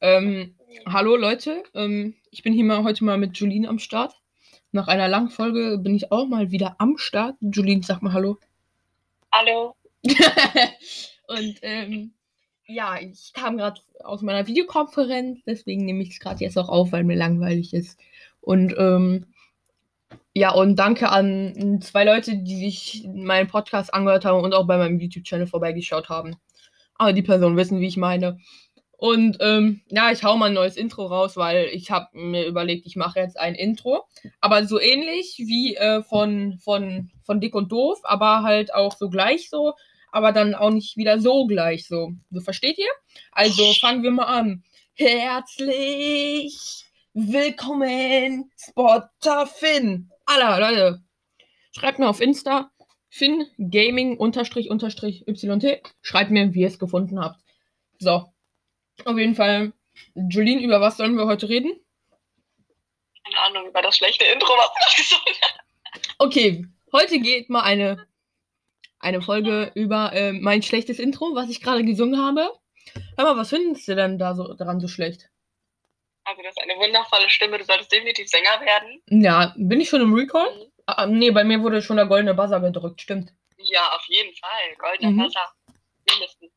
Ähm, hallo Leute, ähm, ich bin hier mal heute mal mit Julien am Start. Nach einer langen Folge bin ich auch mal wieder am Start. Julien, sag mal Hallo. Hallo. Und ähm, ja, ich kam gerade aus meiner Videokonferenz, deswegen nehme ich es gerade jetzt auch auf, weil mir langweilig ist. Und ähm, ja, und danke an zwei Leute, die sich meinen Podcast angehört haben und auch bei meinem YouTube-Channel vorbeigeschaut haben. Aber die Personen wissen, wie ich meine. Und ähm, ja, ich hau mal ein neues Intro raus, weil ich habe mir überlegt, ich mache jetzt ein Intro. Aber so ähnlich wie äh, von, von, von Dick und Doof, aber halt auch so gleich so, aber dann auch nicht wieder so gleich so. So versteht ihr? Also fangen wir mal an. Herzlich willkommen, Spotter Finn. Alla, Leute. Schreibt mir auf Insta Finn Gaming unterstrich unterstrich YT. Schreibt mir, wie ihr es gefunden habt. So. Auf jeden Fall, Julien, über was sollen wir heute reden? Keine Ahnung, über das schlechte Intro, was du gesagt hast. Okay, heute geht mal eine, eine Folge über äh, mein schlechtes Intro, was ich gerade gesungen habe. Hör mal, was findest du denn da so daran so schlecht? Also, das ist eine wundervolle Stimme, du solltest definitiv Sänger werden. Ja, bin ich schon im Recall? Mhm. Ah, nee, bei mir wurde schon der goldene Buzzer gedrückt, stimmt. Ja, auf jeden Fall. Goldener Mhm. Wasser. Mindestens.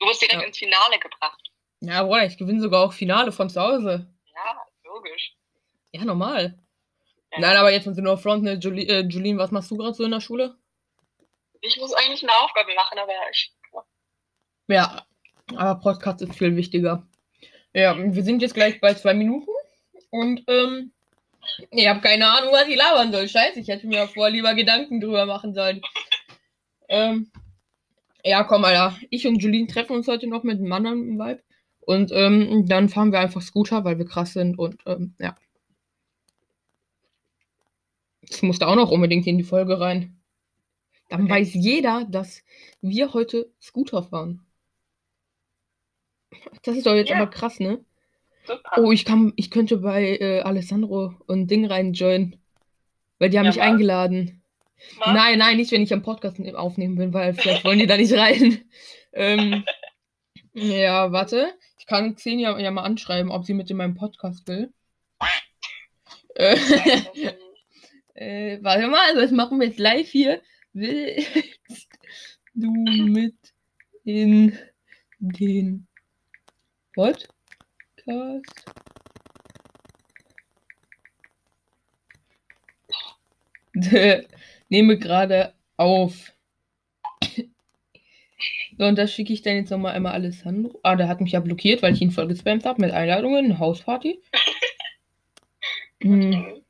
Du wirst direkt Ja. ins Finale gebracht. Ja, boah, ich gewinne sogar auch Finale von zu Hause. Ja, logisch. Ja, normal. Ja. Nein, aber jetzt sind wir nur Front, ne? Juli äh, Julien, was machst du gerade so in der Schule? Ich muss eigentlich eine Aufgabe machen, aber ich. Ja, aber Podcast ist viel wichtiger. Ja, wir sind jetzt gleich bei zwei Minuten und ähm, ich habe keine Ahnung, was ich labern soll. Scheiße, ich hätte mir vorher lieber Gedanken drüber machen sollen. Ähm, ja, komm, Alter. Ich und Julien treffen uns heute noch mit einem anderen Vibe. Und ähm, dann fahren wir einfach Scooter, weil wir krass sind und ähm, ja. Das musste auch noch unbedingt in die Folge rein. Dann Okay. weiß jeder, dass wir heute Scooter fahren. Das ist doch jetzt Ja. aber krass, ne? Super. Oh, ich kann, ich könnte bei äh, Alessandro und Ding reinjoinen. Weil die haben Ja, mich was? eingeladen. Was? Nein, nein, nicht, wenn ich am Podcast ne- aufnehmen bin, weil vielleicht wollen die da nicht rein. ähm, ja, warte. Ich kann Xenia ja mal anschreiben, ob sie mit in meinem Podcast will. Äh, äh, warte mal, also das machen wir jetzt live hier. Willst du mit in den Podcast? Nehme gerade auf. So, und das schicke ich dann jetzt nochmal einmal Alessandro. Ah, der hat mich ja blockiert, weil ich ihn voll gespammt habe mit Einladungen, eine Hausparty. Hm,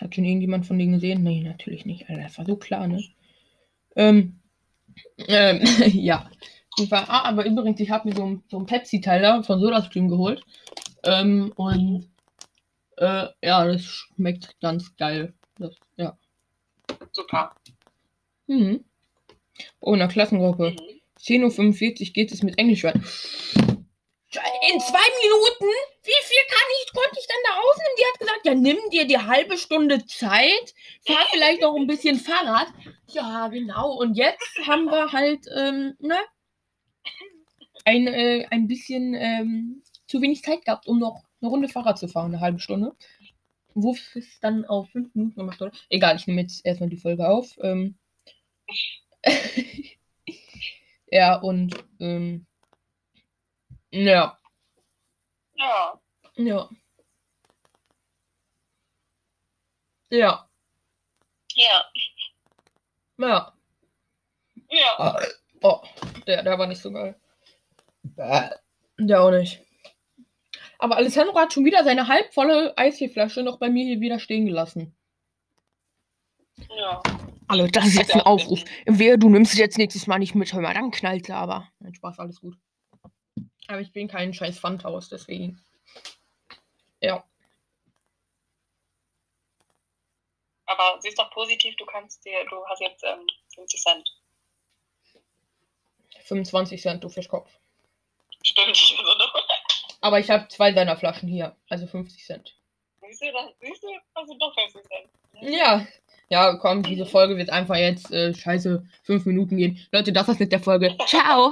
hat schon irgendjemand von denen gesehen? Nee, natürlich nicht. Alter, das war so klar, ne? Ähm, ähm, ja. Fall- Ah, aber übrigens, ich habe mir so, so einen Pepsi-Teil da von SodaStream geholt. Ähm, und äh, ja, das schmeckt ganz geil. Das, ja. Super. Mhm. Oh, in der Klassengruppe. Mhm. 10.45 Uhr geht es mit Englisch weiter. In zwei Minuten? Wie viel kann ich, konnte ich dann da aufnehmen? Die hat gesagt, ja, nimm dir die halbe Stunde Zeit, fahr vielleicht noch ein bisschen Fahrrad. Ja, genau. Und jetzt haben wir halt, ähm, ne? Ein, äh, ein bisschen ähm, zu wenig Zeit gehabt, um noch eine Runde Fahrrad zu fahren, eine halbe Stunde. Wo es dann auf fünf Minuten gemacht wurde. Egal, ich nehme jetzt erstmal die Folge auf. Ähm, ja, und ähm, ja, Ja. ja. Ja, Ja. ja. Ja. Oh, der, der war nicht so geil. Der auch nicht. Aber Alessandro hat schon wieder seine halbvolle Eistee-Flasche noch bei mir hier wieder stehen gelassen. Ja. Hallo, das ist jetzt ein Aufruf. Wer, du nimmst es jetzt nächstes Mal nicht mit, hör mal, dann knallt er aber. Nein, Spaß, alles gut. Aber ich bin kein scheiß Pfandhaus, deswegen. Ja. Aber siehst doch positiv, du kannst dir, du hast jetzt ähm, 50 Cent. 25 Cent, du Fischkopf. Stimmt. Also, du- Aber ich habe zwei seiner Flaschen hier, also 50 Cent. siehst du, das, siehst du, also doch 50 Cent. Ja. Ja, komm, diese Folge wird einfach jetzt äh, scheiße fünf Minuten gehen. Leute, das war's mit der Folge. Ciao!